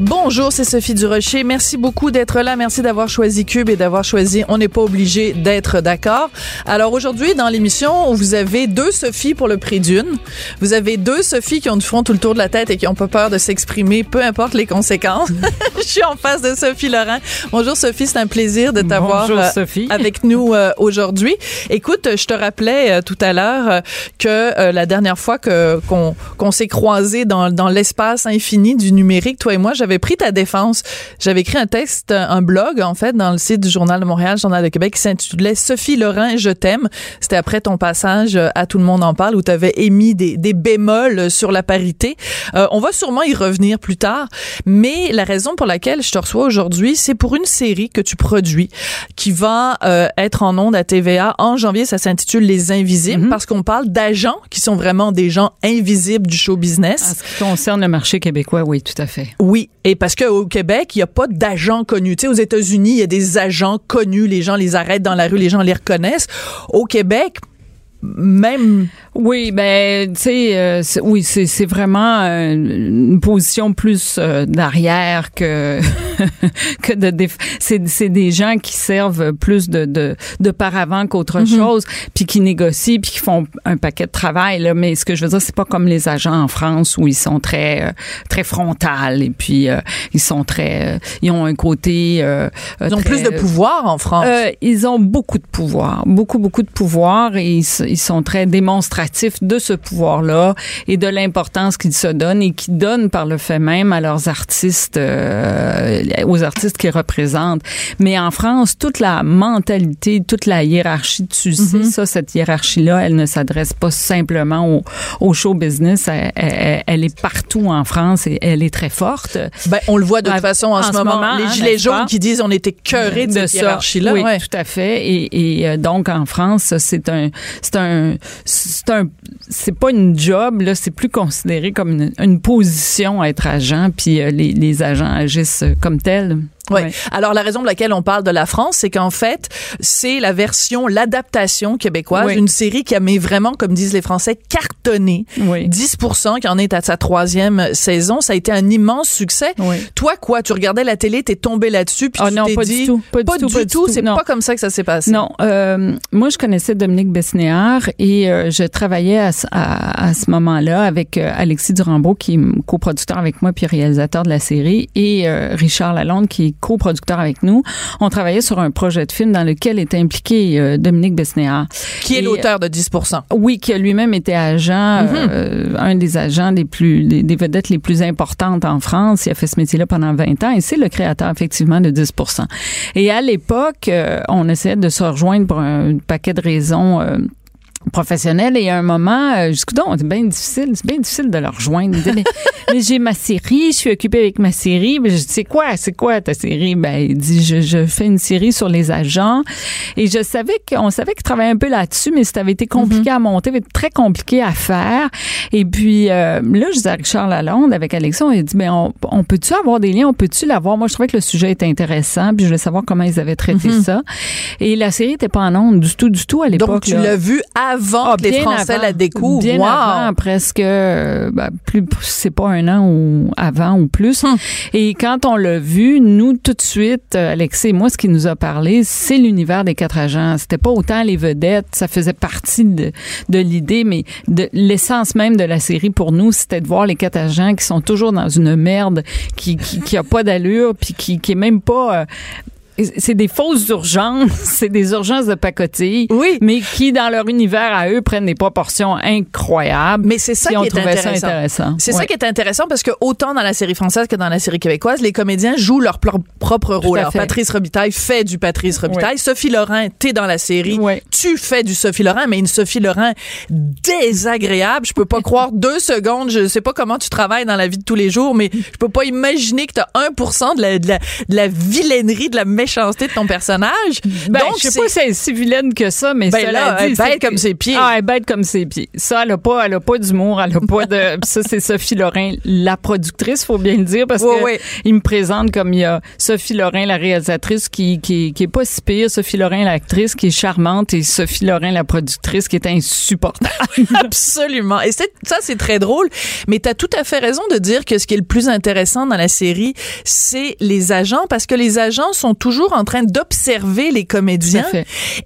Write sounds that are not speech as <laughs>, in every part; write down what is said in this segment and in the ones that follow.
Bonjour, c'est Sophie Durocher. Merci beaucoup d'être là. Merci d'avoir choisi Cube et d'avoir choisi On n'est pas obligé d'être d'accord. Alors aujourd'hui, dans l'émission, vous avez deux Sophie pour le prix d'une. Vous avez deux Sophie qui ont du front tout le tour de la tête et qui ont pas peur de s'exprimer, peu importe les conséquences. <laughs> Je suis en face de Sophie Laurent. Bonjour Sophie, c'est un plaisir de t'avoir euh, <laughs> avec nous euh, aujourd'hui. Écoute, je te rappelais euh, tout à l'heure que la dernière fois que qu'on qu'on s'est croisés dans, dans l'espace infini du numérique, toi et moi, j'avais pris ta défense. J'avais écrit un texte, un blog, en fait, dans le site du Journal de Montréal, Journal de Québec, qui s'intitulait Sophie Laurent, je t'aime. C'était après ton passage à Tout le monde en parle, où tu avais émis des, des, bémols sur la parité. Euh, on va sûrement y revenir plus tard, mais la raison pour laquelle je te reçois aujourd'hui, c'est pour une série que tu produis, qui va euh, être en ondes à TVA en janvier. Ça s'intitule Les Invisibles, parce qu'on parle d'agents qui sont vraiment des gens invisibles du show business. En ce qui concerne le marché québécois, oui, tout à fait. Oui, et parce qu'au Québec, il n'y a pas d'agents connus. Tu sais, aux États-Unis, il y a des agents connus. Les gens les arrêtent dans la rue, les gens les reconnaissent. Au Québec, même oui ben tu sais euh, oui c'est vraiment euh, une position plus euh, d'arrière que <laughs> que de c'est c'est des gens qui servent plus de de, de paravent qu'autre mm-hmm. chose puis qui négocient puis qui font un paquet de travail là mais ce que je veux dire c'est pas comme les agents en France où ils sont très très frontal et puis ils sont très ils ont un côté ils ont plus de pouvoir en France ils ont beaucoup de pouvoir beaucoup beaucoup de pouvoir et ils, ils sont très démonstratifs de ce pouvoir-là et de l'importance qu'ils se donnent et qui donnent par le fait même à leurs artistes, euh, aux artistes qu'ils représentent. Mais en France, toute la mentalité, toute la hiérarchie, tu sais mm-hmm. ça, cette hiérarchie-là, elle ne s'adresse pas simplement au, au show business. Elle, elle, est partout en France et elle est très forte. Ben, on le voit de toute façon en, ce, moment. les hein, gilets jaunes qui disent on était cœurés de, cette hiérarchie-là. Oui, tout à fait. Et, et euh, donc en France, c'est un, c'est un, c'est pas une job là, c'est plus considéré comme une, position être agent, puis euh, les agents agissent comme tels. Oui. Alors la raison pour laquelle on parle de la France, c'est qu'en fait, c'est la version, l'adaptation québécoise, une série qui a mis vraiment, comme disent les Français, cartonné. Oui. 10% qui en est à sa troisième saison. Ça a été un immense succès. Toi, quoi, tu regardais la télé, t'es tombé là-dessus, puis oh tu non, pas dit, du tout, pas, du, tout, C'est pas comme ça que ça s'est passé. Non, euh, moi je connaissais Dominique Besnéard et euh, je travaillais à, à, à ce moment-là avec euh, Alexis Durambeau qui est coproducteur avec moi puis réalisateur de la série et euh, Richard Lalonde qui est coproducteur avec nous. On travaillait sur un projet de film dans lequel était impliqué euh, Dominique Besnéard. Qui est l'auteur de 10% Oui, qui lui-même était agent, mm-hmm. euh, un des agents les plus, des, vedettes les plus importantes en France. Il a fait ce métier-là pendant 20 ans et c'est le créateur, effectivement, de 10 Et à l'époque, euh, on essayait de se rejoindre pour un paquet de raisons professionnel et à un moment euh, c'est bien difficile c'est bien difficile de leur rejoindre. <laughs> Mais, j'ai ma série je suis occupée avec ma série. Mais je dis c'est quoi c'est quoi ta série? Ben il dit je, je, fais une série sur les agents. Et je savais qu'on savait qu'il travaillait un peu là-dessus mais ça avait été compliqué mm-hmm. à monter avait très compliqué à faire. Et puis euh, là je disais à Richard Lalonde avec Alexandre il dit mais on, on peut-tu avoir des liens? On peut-tu l'avoir? Moi je trouvais que le sujet était intéressant puis je voulais savoir comment ils avaient traité mm-hmm. ça. Et la série était pas en ondes du tout du tout à l'époque donc tu l'as vu à avant ah, que les Français la découvrent. Bien avant, presque, euh, ben, plus, c'est pas un an ou avant ou plus. Hum. Et quand on l'a vu, nous, tout de suite, euh, Alexis et moi, ce qui nous a parlé, c'est l'univers des quatre agents. C'était pas autant les vedettes, ça faisait partie de, de l'idée, mais de l'essence même de la série pour nous, c'était de voir les quatre agents qui sont toujours dans une merde, qui, qui, qui a pas d'allure, puis qui, qui est même pas, euh, c'est des fausses urgences, <laughs> c'est des urgences de pacotille, Oui. mais qui dans leur univers à eux prennent des proportions incroyables. Mais c'est ça qui on est ça intéressant. intéressant. C'est ça qui est intéressant parce que autant dans la série française que dans la série québécoise, les comédiens jouent leur propre rôle. Alors. Patrice Robitaille fait du Patrice Robitaille, Sophie Lorin, t'es dans la série, Ouais. tu fais du Sophie Lorin, mais une Sophie Lorin désagréable. Je peux pas <laughs> croire deux secondes. Je sais pas comment tu travailles dans la vie de tous les jours, mais je peux pas imaginer que t'as 1% de la, de la, de la vilainerie, de la méchanceté de ton personnage. Ben, Donc, je sais pas si elle est si vilaine que ça, mais Ben cela là, dit, elle est bête que- comme ses pieds. Ah, elle est bête comme ses pieds. Ça, elle a pas, elle a pas d'humour, elle a pas de. <laughs> Ça, c'est Sophie Lorrain, la productrice, faut bien le dire, parce Ouais, que il me présente comme il y a Sophie Lorrain, la réalisatrice, qui, qui, qui est pas si pire, Sophie Lorrain, l'actrice, qui est charmante, et Sophie Lorrain, la productrice, qui est insupportable. <laughs> Absolument. Et ça, c'est très drôle. Mais tu as tout à fait raison de dire que ce qui est le plus intéressant dans la série, c'est les agents, parce que les agents sont toujours en train d'observer les comédiens.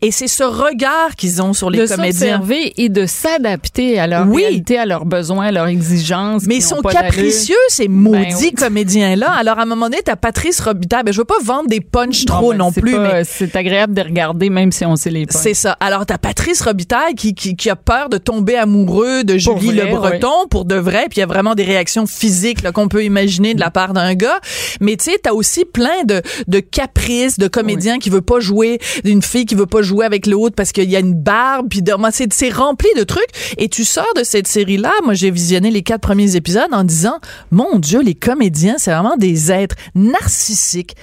Et c'est ce regard qu'ils ont sur les de comédiens. s'observer et de s'adapter à leur Oui. réalité, à leurs besoins, à leurs exigences. Mais ils sont capricieux, ces maudits Ben oui. <laughs> comédiens-là. Alors, à un moment donné, t'as Patrice Robitaille. Ben, je veux pas vendre des punchs trop ben, non plus, pas- mais C'est agréable de regarder, même si on sait les points. C'est ça. Alors, t'as Patrice Robitaille qui, qui, qui a peur de tomber amoureux de Julie vrai, Le Breton pour de vrai, puis il y a vraiment des réactions physiques là, qu'on peut imaginer de la part d'un gars. Mais tu sais, t'as aussi plein de, de de comédiens qui veut pas jouer, d'une fille qui veut pas jouer avec l'autre parce qu'il y a une barbe, puis de- moi, c'est c'est rempli de trucs. Et tu sors de cette série-là, moi j'ai visionné les quatre premiers épisodes en disant, mon Dieu, les comédiens, c'est vraiment des êtres narcissiques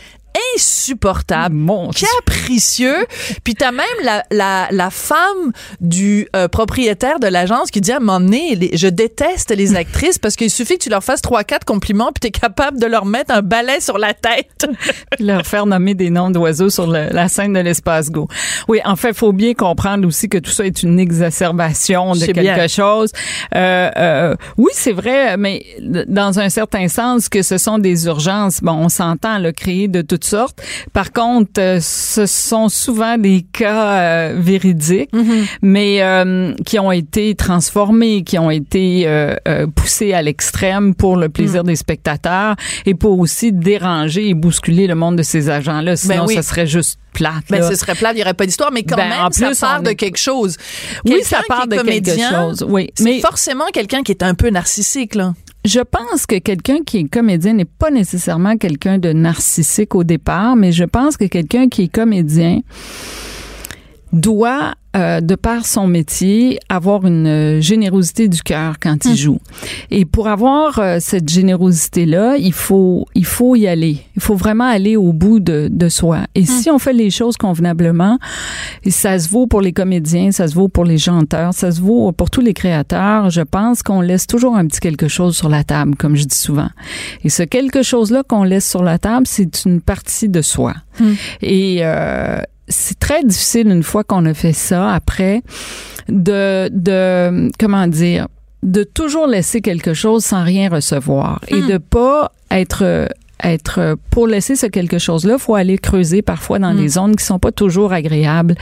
Mon Dieu. capricieux. Puis t'as même la, la, la femme du euh, propriétaire de l'agence qui dit à un moment donné, les- je déteste les actrices parce qu'il suffit que tu leur fasses trois, quatre compliments puis t'es capable de leur mettre un balai sur la tête. <laughs> leur faire nommer des noms d'oiseaux sur le- la scène de l'espace Go. Oui, en fait, faut bien comprendre aussi que tout ça est une exacerbation de quelque bien. chose. Euh, euh, oui, c'est vrai, mais dans un certain sens que ce sont des urgences. Bon, on s'entend le créer de toutes sortes. Par contre, euh, ce sont souvent des cas euh, véridiques, Mm-hmm. mais euh, qui ont été transformés, qui ont été euh, poussés à l'extrême pour le Mm. plaisir des spectateurs et pour aussi déranger et bousculer le monde de ces agents-là. Sinon, Ben oui. ça serait juste plate. Ben, là. ce serait plat, il n'y aurait pas d'histoire, mais quand Ben, même, en ça part de quelque chose. Oui, ça part de quelque chose. Oui, C'est mais forcément quelqu'un qui est un peu narcissique, là. Je pense que quelqu'un qui est comédien n'est pas nécessairement quelqu'un de narcissique au départ, mais je pense que quelqu'un qui est comédien doit, euh, de par son métier, avoir une euh, générosité du cœur quand il joue. Et pour avoir euh, cette générosité-là, il faut, il faut y aller. Il faut vraiment aller au bout de, de soi. Et si on fait les choses convenablement, ça se vaut pour les comédiens, ça se vaut pour les chanteurs, ça se vaut pour tous les créateurs. Je pense qu'on laisse toujours un petit quelque chose sur la table, comme je dis souvent. Et ce quelque chose-là qu'on laisse sur la table, c'est une partie de soi. Et euh, c'est très difficile une fois qu'on a fait ça après de de comment dire de toujours laisser quelque chose sans rien recevoir et de pas être être pour laisser ce quelque chose-là, faut aller creuser parfois dans des zones qui sont pas toujours agréables.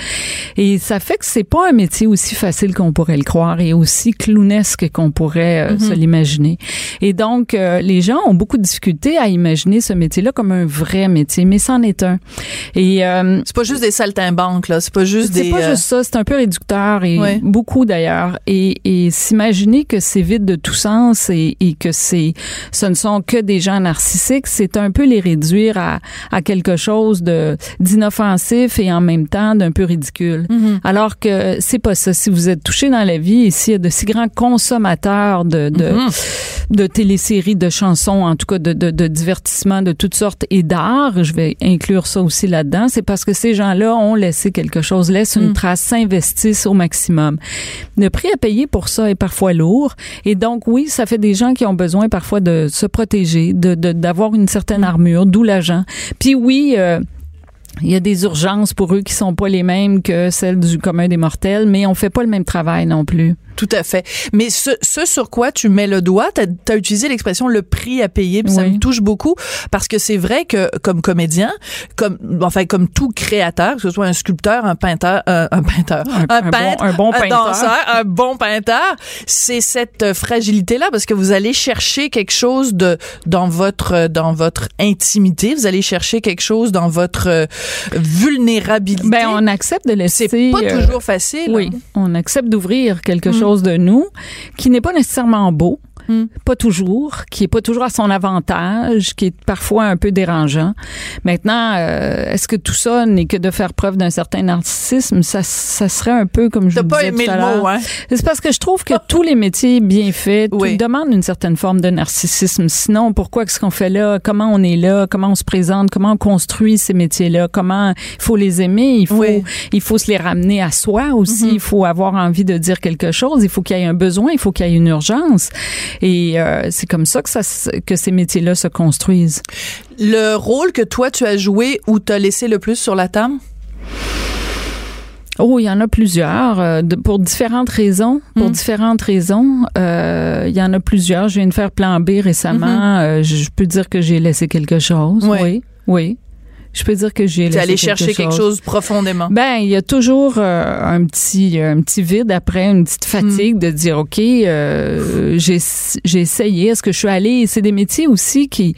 Et ça fait que c'est pas un métier aussi facile qu'on pourrait le croire et aussi clownesque qu'on pourrait euh, se l'imaginer. Et donc euh, les gens ont beaucoup de difficultés à imaginer ce métier-là comme un vrai métier, mais c'en est un. Et euh, C'est pas juste des saltimbanques, là. C'est pas juste c'est des. pas euh, juste ça, c'est un peu réducteur et Ouais. beaucoup d'ailleurs. Et, et s'imaginer que c'est vide de tout sens et, et que c'est, ce ne sont que des gens narcissiques, c'est un peu les réduire à, à quelque chose de d'inoffensif et en même temps d'un peu ridicule. Mm-hmm. Alors que c'est pas ça. Si vous êtes touché dans la vie s'il y a de si grands consommateurs de de, Mm-hmm. De téléséries, de chansons, en tout cas de, de, de divertissements de toutes sortes et d'art, je vais inclure ça aussi là-dedans, c'est parce que ces gens-là ont laissé quelque chose, laissent Mm. une trace, s'investissent au maximum. Le prix à payer pour ça est parfois lourd et donc oui, ça fait des gens qui ont besoin parfois de se protéger, de de- d'avoir une certaine armure, d'où l'agent. Puis oui, euh, il y a des urgences pour eux qui sont pas les mêmes que celles du commun des mortels, mais on fait pas le même travail non plus. Tout à fait. Mais ce, ce sur quoi tu mets le doigt, tu as, utilisé l'expression le prix à payer, puis ça me touche beaucoup parce que c'est vrai que comme comédien, comme enfin comme tout créateur, que ce soit un sculpteur, un peinteur, euh, un peinteur, Un- un bon- peintre, un bon peintre. danseur, un bon peinteur, c'est cette fragilité là parce que vous allez chercher quelque chose de dans votre dans votre intimité, vous allez chercher quelque chose dans votre euh, vulnérabilité. Ben, on accepte de laisser. c'est pas euh, toujours facile. Oui, hein. on accepte d'ouvrir quelque chose de nous qui n'est pas nécessairement beau. Mm. Pas toujours, qui est pas toujours à son avantage, qui est parfois un peu dérangeant. Maintenant, euh, est-ce que tout ça n'est que de faire preuve d'un certain narcissisme? Ça, ça serait un peu comme je vous pas disais aimé tout à le mot, l'heure. hein? C'est parce que je trouve que tous les métiers bien faits Oui. demandent une certaine forme de narcissisme. Sinon, pourquoi est-ce qu'on fait là? Comment on est là? Comment on se présente? Comment on construit ces métiers-là? Comment il faut les aimer? Il faut Oui. il faut se les ramener à soi aussi. Mhm. Il faut avoir envie de dire quelque chose. Il faut qu'il y ait un besoin. Il faut qu'il y ait une urgence. Et euh, c'est comme ça que ça que ces métiers-là se construisent. Le rôle que toi tu as joué ou t'as laissé le plus sur la table? Oh, il y en a plusieurs euh, de- pour différentes raisons. Pour Mm. différentes raisons, euh, il y en a plusieurs. Je viens de faire Plan B récemment. Euh, je, je peux dire que j'ai laissé quelque chose. Oui, oui. Je peux dire que j'ai allé chercher quelque chose profondément. Ben, il y a toujours euh, un petit un petit vide après, une petite fatigue Mm. de dire OK, euh, j'ai j'ai essayé, est-ce que je suis allée? C'est des métiers aussi qui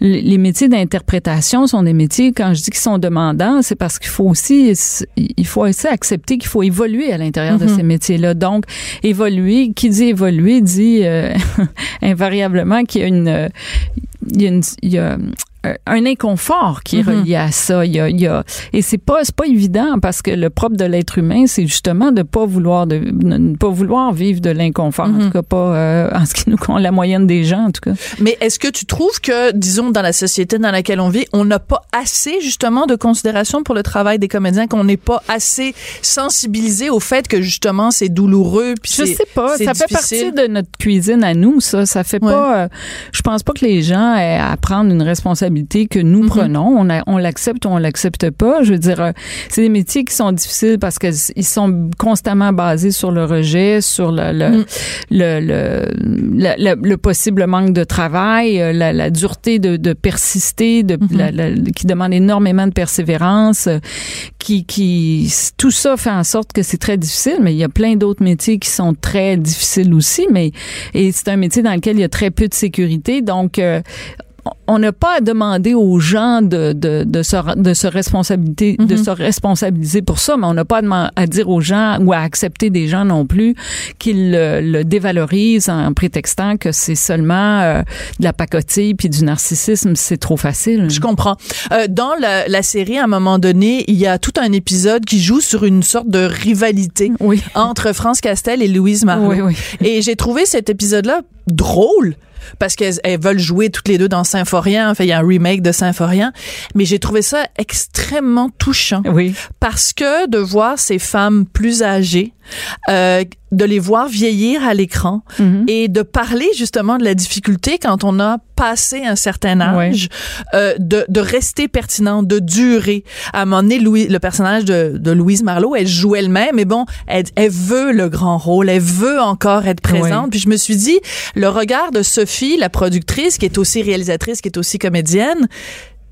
les métiers d'interprétation sont des métiers quand je dis qu'ils sont demandants, c'est parce qu'il faut aussi il faut aussi accepter qu'il faut évoluer à l'intérieur de Mhm. ces métiers-là. Donc évoluer, qui dit évoluer dit euh, <laughs> invariablement qu'il y a une euh, il y a, une, il y a euh, un inconfort qui est Mhm. relié à ça. Il y a, il y a, et c'est pas c'est pas évident parce que le propre de l'être humain, c'est justement de pas vouloir de ne pas vouloir vivre de l'inconfort. En Mhm. tout cas, pas euh, en ce qui nous <laughs> concerne la moyenne des gens. En tout cas, Mais est-ce que tu trouves que, disons, dans la société dans laquelle on vit, on n'a pas assez justement de considération pour le travail des comédiens, qu'on n'est pas assez sensibilisé au fait que justement c'est douloureux puis je sais pas. Ça fait partie de notre cuisine à nous. Ça, ça fait Ouais. pas. euh, je pense pas que les gens aient à prendre une responsabilité que nous Mhm. prenons. On, a- on l'accepte ou on l'accepte pas. Je veux dire, euh, c'est des métiers qui sont difficiles parce que s- ils sont constamment basés sur le rejet, sur le le, Mm. le, le, le- le- le possible manque de travail, euh, la, la dureté de, de persister, de, Mhm. la- la- qui demande énormément de persévérance, euh, qui, qui tout ça fait en sorte que c'est très difficile. Mais il y a plein d'autres métiers qui sont très difficiles aussi. Mais et c'est un métier dans lequel il y a très peu de sécurité. Donc euh, on n'a pas à demander aux gens de, de, de, se, de, se responsabiliser, de Mhm. se responsabiliser pour ça, mais on n'a pas à, dire aux gens ou à accepter des gens non plus qu'ils le, le dévalorisent en prétextant que c'est seulement euh, de la pacotille puis du narcissisme, c'est trop facile. Je comprends. Euh, dans la, la série, à un moment donné, il y a tout un épisode qui joue sur une sorte de rivalité Oui. entre France Castel et Louise Marlowe. Oui, oui. Et j'ai trouvé cet épisode-là drôle parce qu'elles elles veulent jouer toutes les deux dans Symphorien. Enfin, il y a un remake de Symphorien. Mais j'ai trouvé ça extrêmement touchant Oui. parce que de voir ces femmes plus âgées, euh, de les voir vieillir à l'écran Mhm. et de parler justement de la difficulté quand on a passé un certain âge, euh, de, de rester pertinent, de durer. À un moment donné, Louis, le personnage de, de Louise Marlowe, elle joue elle-même, mais bon, elle, elle veut le grand rôle, elle veut encore être présente. Puis je me suis dit, le regard de Sophie, la productrice, qui est aussi réalisatrice, qui est aussi comédienne,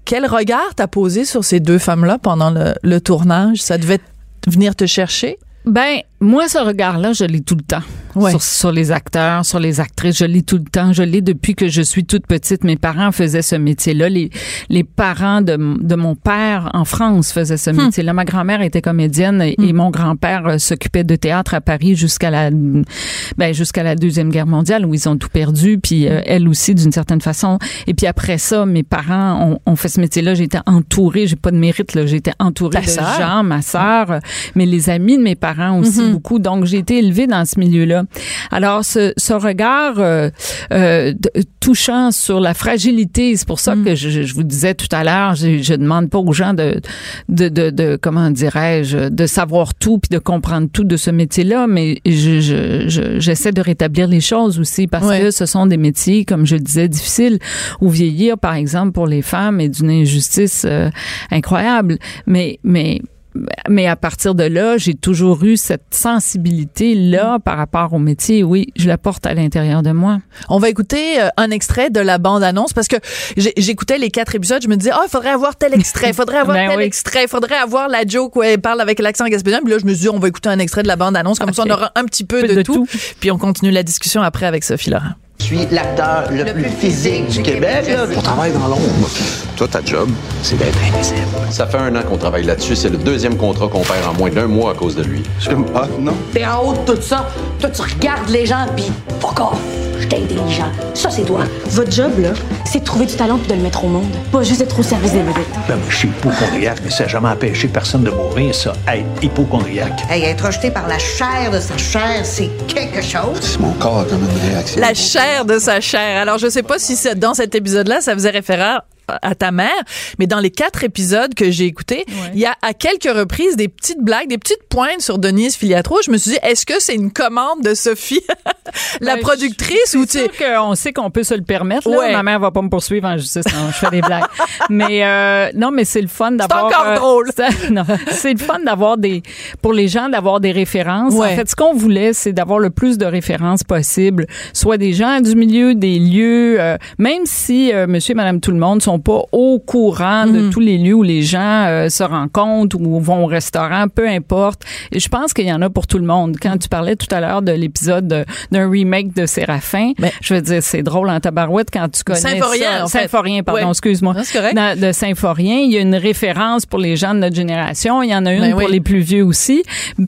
quel regard t'as posé sur ces deux femmes-là pendant le, le tournage? Ça devait venir te chercher? Ben, moi, ce regard-là, je l'ai tout le temps. Ouais. Sur, sur les acteurs, sur les actrices, je l'ai tout le temps. Je l'ai depuis que je suis toute petite. Mes parents faisaient ce métier-là. Les, les parents de, de mon père en France faisaient ce métier-là. Ma grand-mère était comédienne et, et mon grand-père euh, s'occupait de théâtre à Paris jusqu'à la, ben, jusqu'à la Deuxième Guerre mondiale où ils ont tout perdu. Puis euh, elle aussi, d'une certaine façon. Et puis après ça, mes parents ont, ont fait ce métier-là. J'étais entourée. J'ai pas de mérite, là. J'étais entourée Ta de gens, ma sœur, mais les amis de mes parents aussi beaucoup. Donc j'ai été élevée dans ce milieu-là. Alors ce, ce regard euh, euh, touchant sur la fragilité, c'est pour ça Mhm. que je, je vous disais tout à l'heure, je, je demande pas aux gens de de, de, de comment dirais-je de savoir tout puis de comprendre tout de ce métier-là, mais je, je, je- j'essaie de rétablir les choses aussi parce Ouais. que ce sont des métiers, comme je le disais, difficiles où vieillir, par exemple, pour les femmes est d'une injustice euh, incroyable. Mais mais mais à partir de là, j'ai toujours eu cette sensibilité-là par rapport au métier. Oui, je la porte à l'intérieur de moi. On va écouter euh, un extrait de la bande-annonce parce que j'écoutais les quatre épisodes, je me disais, oh, il faudrait avoir tel extrait, il faudrait avoir <laughs> Ben tel oui. extrait, il faudrait avoir la joke où elle parle avec l'accent gaspésien. Puis là, je me suis dit, on va écouter un extrait de la bande-annonce, comme ça, on aura un petit peu Peu de, de tout. tout. Puis on continue la discussion après avec Sophie Laurent. Je suis l'acteur le, plus physique du Québec. On travaille dans l'ombre. Toi, ta job, c'est d'être invisible. Ça fait un an qu'on travaille là-dessus. C'est le deuxième contrat qu'on perd en moins d'un mois à cause de lui. Je ah, non. T'es en haut de tout ça. Toi, tu regardes les gens, puis fuck off. Je suis intelligent. Ça, c'est toi. Votre job, là, c'est de trouver du talent puis de le mettre au monde. Pas juste être au service des vedettes. Ben, moi, je suis hypochondriaque, mais ça n'a jamais empêché personne de mourir, ça, être hypochondriaque. Hey, être rejeté par la chair de sa chair, c'est quelque chose. Mon corps a comme une réaction. La chair de sa chair. Alors, je sais pas si c'est- dans cet épisode-là, ça faisait référence à ta mère, mais dans les quatre épisodes que j'ai écoutés, il y a à quelques reprises des petites blagues, des petites pointes sur Denise Filiatro. Je me suis dit, est-ce que c'est une commande de Sophie, <laughs> la Ben, productrice, ou tu C'est qu'on sait qu'on peut se le permettre. Là. Ouais. Ma mère va pas me poursuivre en justice. Non, je fais des blagues. <laughs> mais euh, non, mais c'est le fun d'avoir. encore euh, drôle. <laughs> c'est le fun d'avoir des pour les gens d'avoir des références. Ouais. En fait, ce qu'on voulait, c'est d'avoir le plus de références possible, soit des gens du milieu, des lieux, euh, même si euh, Monsieur et Madame tout le monde sont pas au courant de tous les lieux où les gens euh, se rencontrent ou vont au restaurant, peu importe. Et je pense qu'il y en a pour tout le monde. Quand tu parlais tout à l'heure de l'épisode de- d'un remake de Séraphin, Mais- je veux dire, c'est drôle en tabarouette quand tu connais Symphorien, ça. en fait. Symphorien, pardon, excuse-moi. De Symphorien, il y a une référence pour les gens de notre génération. Il y en a une Ben pour oui. les plus vieux aussi.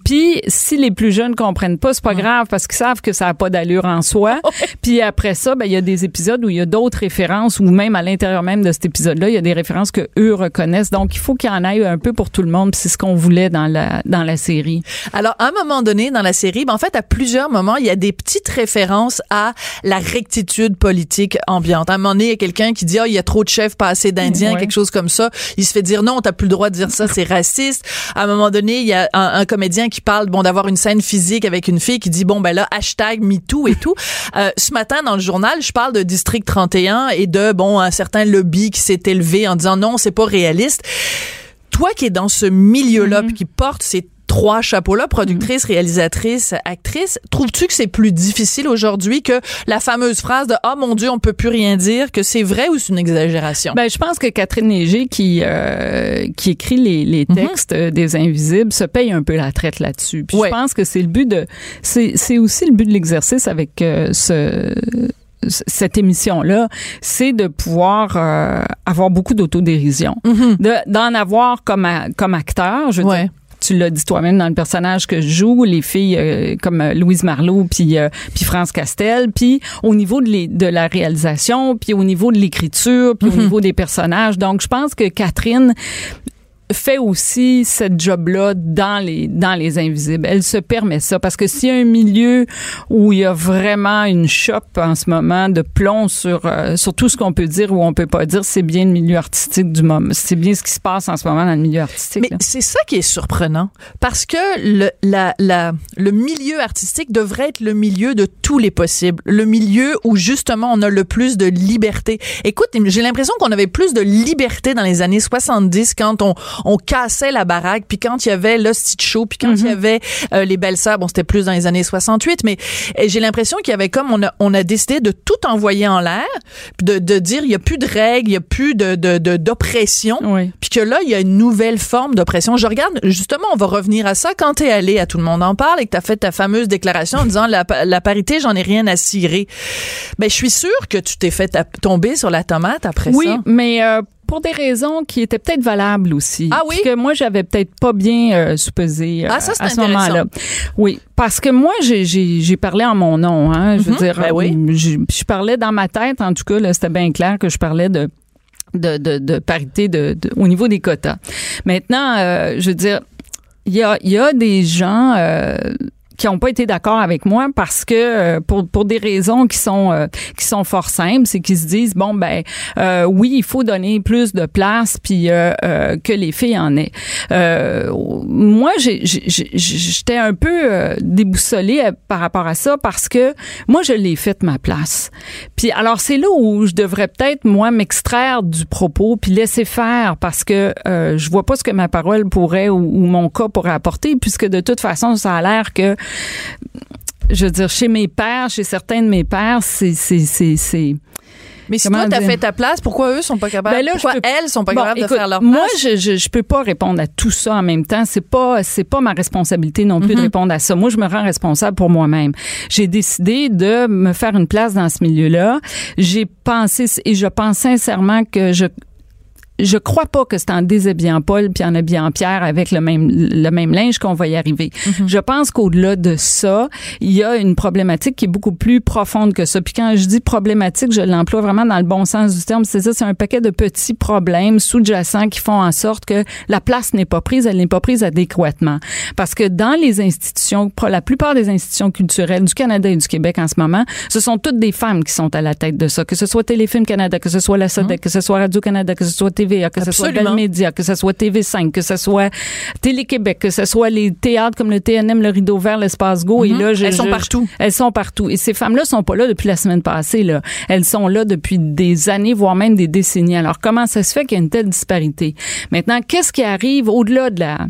Puis, si les plus jeunes comprennent pas, c'est pas grave parce qu'ils savent que ça a pas d'allure en soi. <laughs> Puis après ça, ben, il y a des épisodes où il y a d'autres références ou même à l'intérieur même de cet épisode-là, il y a des références que eux reconnaissent. Donc, il faut qu'il y en ait un peu pour tout le monde. C'est ce qu'on voulait dans la, dans la série. Alors, à un moment donné dans la série, ben, en fait, à plusieurs moments, il y a des petites références à la rectitude politique ambiante. À un moment donné, il y a quelqu'un qui dit, ah, il y a trop de chefs, pas assez d'Indiens, Ouais. quelque chose comme ça. Il se fait dire, non, t'as plus le droit de dire ça, c'est raciste. À un moment donné, il y a un, un comédien qui parle, bon, d'avoir une scène physique avec une fille qui dit, bon, ben là, hashtag MeToo et tout. Euh, ce matin, dans le journal, je parle de District 31 et de, bon, un certain lobby qui s'est élevé en disant, non, c'est pas réaliste. Toi qui es dans ce milieu-là, puis qui porte ces trois chapeaux-là, productrice, réalisatrice, actrice, trouves-tu que c'est plus difficile aujourd'hui que la fameuse phrase de ah mon Dieu, on peut plus rien dire, que c'est vrai ou c'est une exagération? Ben, je pense que Catherine Léger, qui euh, qui écrit les, les textes euh, des Invisibles, se paye un peu la traite là-dessus. Puis Ouais. je pense que c'est le but de, c'est aussi le but de l'exercice avec euh, ce cette émission-là, c'est de pouvoir euh, avoir beaucoup d'autodérision, de d'en avoir comme acteur. Je veux Ouais. dire, tu l'as dit toi-même dans le personnage que je joue, les filles euh, comme euh, Louise Marlowe puis euh, puis France Castel, puis au niveau de, les, de la réalisation, puis au niveau de l'écriture, puis au niveau des personnages. Donc je pense que Catherine fait aussi cette job-là dans les dans les invisibles. Elle se permet ça parce que s'il y a un milieu où il y a vraiment une chope en ce moment de plomb sur euh, sur tout ce qu'on peut dire ou on peut pas dire, c'est bien le milieu artistique du moment. C'est bien ce qui se passe en ce moment dans le milieu artistique. Mais c'est ça qui est surprenant parce que le, la, la, le milieu artistique devrait être le milieu de tous les possibles, le milieu où justement on a le plus de liberté. Écoute, j'ai l'impression qu'on avait plus de liberté dans les années 70 quand on, on cassait la baraque, puis quand il y avait l'hostie de show, puis quand il y avait euh, les belles sœurs, bon c'était plus dans les années 68, mais euh, j'ai l'impression qu'il y avait comme on a, on a décidé de tout envoyer en l'air, de, de dire il y a plus de règles, il y a plus de de- de- d'oppression, Oui. puis que là, il y a une nouvelle forme d'oppression. Je regarde, justement, on va revenir à ça. Quand t'es allé à Tout le monde en parle et que t'as fait ta fameuse déclaration en disant la, la parité, j'en ai rien à cirer. Ben, je suis sûre que tu t'es fait tomber sur la tomate après Oui, ça. mais euh, pour des raisons qui étaient peut-être valables aussi. Ah oui? Que moi, j'avais peut-être pas bien euh, supposé euh, Ah, ça, à ce moment-là. Oui, parce que moi, j'ai- parlé en mon nom. Hein, je veux dire, ben oui. je, je parlais dans ma tête, en tout cas, là, c'était bien clair que je parlais de de, de, de parité de, de- au niveau des quotas. Maintenant, euh, je veux dire, il y a, il y a des gens... euh, qui ont pas été d'accord avec moi parce que euh, pour pour des raisons qui sont euh, qui sont fort simples, c'est qu'ils se disent bon ben euh, oui il faut donner plus de place puis que les filles en aient. moi j'étais un peu déboussolée par rapport à ça parce que moi je l'ai fait ma place. Puis alors c'est là où je devrais peut-être moi m'extraire du propos puis laisser faire parce que je vois pas ce que ma parole pourrait ou, ou mon cas pourrait apporter puisque de toute façon ça a l'air que je veux dire, chez mes pères, chez certains de mes pères, c'est, mais si toi, t'as fait ta place, pourquoi eux sont pas capables? Ben là, pourquoi elles sont pas capables de faire leur place? Moi, je, je, je, peux pas répondre à tout ça en même temps. C'est pas, c'est pas ma responsabilité non plus de mhm. répondre à ça. Moi, je me rends responsable pour moi-même. J'ai décidé de me faire une place dans ce milieu-là. J'ai pensé, et je pense sincèrement que je, je crois pas que c'est en déshabillant Paul puis en habillant Pierre avec le même le même linge qu'on va y arriver. Mhm. Je pense qu'au-delà de ça, il y a une problématique qui est beaucoup plus profonde que ça. Puis quand je dis problématique, je l'emploie vraiment dans le bon sens du terme. C'est ça, c'est un paquet de petits problèmes sous-jacents qui font en sorte que la place n'est pas prise, elle n'est pas prise adéquatement. Parce que dans les institutions, la plupart des institutions culturelles du Canada et du Québec en ce moment, ce sont toutes des femmes qui sont à la tête de ça. Que ce soit Téléfilm Canada, que ce soit la SODEC, mhm. que ce soit Radio-Canada, que ce soit TVA, que ce soit Bell Media, que ce soit TV5, que ce soit Télé-Québec, que ce soit les théâtres comme le TNM, le Rideau Vert, l'Espace Go. Et mhm. là, elles sont partout. Elles sont partout. Et ces femmes-là sont pas là depuis la semaine passée. Là. Elles sont là depuis des années, voire même des décennies. Alors, comment ça se fait qu'il y a une telle disparité? Maintenant, qu'est-ce qui arrive au-delà de la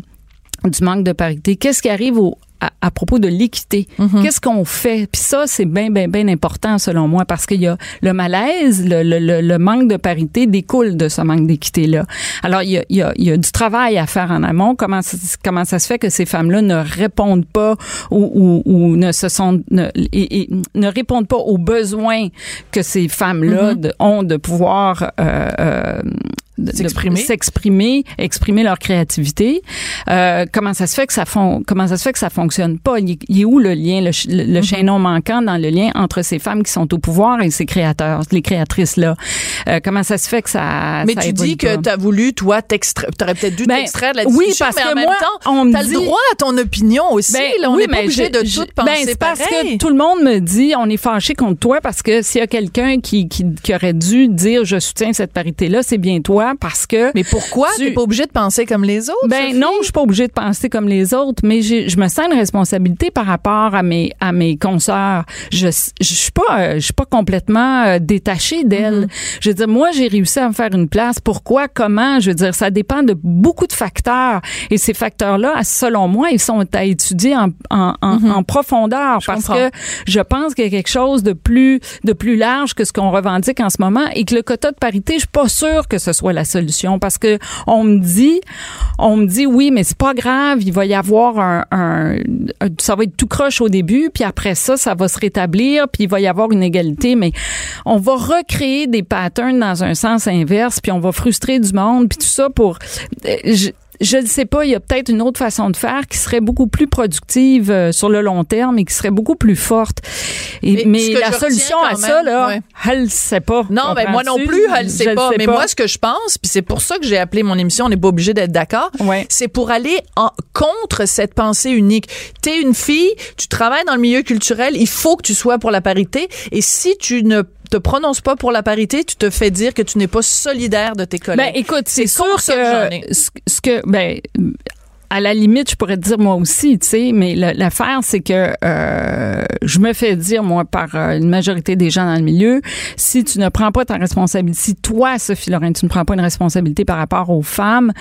du manque de parité? Qu'est-ce qui arrive au, à, propos de l'équité. Mhm. Qu'est-ce qu'on fait? Puis ça, c'est bien, bien, bien important selon moi parce qu'il y a le malaise, le, le, le, manque de parité découle de ce manque d'équité-là. Alors, il y, a, il, y a, il y a, du travail à faire en amont. Comment, comment ça se fait que ces femmes-là ne répondent pas ou, ou, ou ne se sont ne, et, ne répondent pas aux besoins que ces femmes-là mhm. ont de pouvoir euh, euh, s'exprimer. s'exprimer exprimer leur créativité. Euh, comment ça se fait que ça fon comment ça se fait que ça fonctionne pas? Il, est où le lien le, le mm-hmm. chaînon manquant dans le lien entre ces femmes qui sont au pouvoir et ces créateurs les créatrices là euh, comment ça se fait que ça mais tu dis que tu as voulu toi t'extraire t'aurais peut-être dû ben, t'extraire de la discussion oui parce mais que en moi, même temps on me t'as le droit à ton opinion aussi ben, là, on oui, n'est pas obligé de tout penser ben, c'est parce que tout le monde me dit on est fâché contre toi parce que s'il y a quelqu'un qui, qui, qui aurait dû dire je soutiens cette parité là c'est bien toi parce que mais pourquoi? Tu n'es pas obligé de penser comme les autres? Ben non, je suis pas obligée de penser comme les autres, mais je me sens une responsabilité par rapport à mes à mes consoeurs. Je je suis pas euh, je suis pas complètement euh, détachée d'elles. Mm-hmm. Je veux dire, moi j'ai réussi à me faire une place. Pourquoi? Comment? Je veux dire, ça dépend de beaucoup de facteurs et ces facteurs-là, selon moi, ils sont à étudier en en, en, mm-hmm. profondeur parce que je pense qu'il y a quelque chose de plus de plus large que ce qu'on revendique en ce moment et que le quota de parité, je suis pas sûre que ce soit la solution. Parce que on me dit, on me dit oui, mais c'est pas grave, il va y avoir un, ça va être tout croche au début, puis après ça, ça va se rétablir, puis il va y avoir une égalité, mais on va recréer des patterns dans un sens inverse, puis on va frustrer du monde, puis tout ça pour, euh, je ne sais pas, il y a peut-être une autre façon de faire qui serait beaucoup plus productive euh, sur le long terme et qui serait beaucoup plus forte. Et, mais, la solution à ça, là, elle ne sait pas. Non, ben moi non plus, elle ne sait pas. mais moi, ce que je pense, puis c'est pour ça que j'ai appelé mon émission, on n'est pas obligé d'être d'accord, c'est pour aller en, contre cette pensée unique. Tu es une fille, tu travailles dans le milieu culturel, il faut que tu sois pour la parité. Et si tu ne te prononces pas pour la parité, tu te fais dire que tu n'es pas solidaire de tes collègues. Ben, écoute, c'est sûr que, ce que, ben, à la limite, je pourrais te dire moi aussi, tu sais, mais l'affaire, c'est que euh, je me fais dire, moi, par euh, une majorité des gens dans le milieu, si tu ne prends pas ta responsabilité, si toi, Sophie Lorraine, tu ne prends pas une responsabilité par rapport aux femmes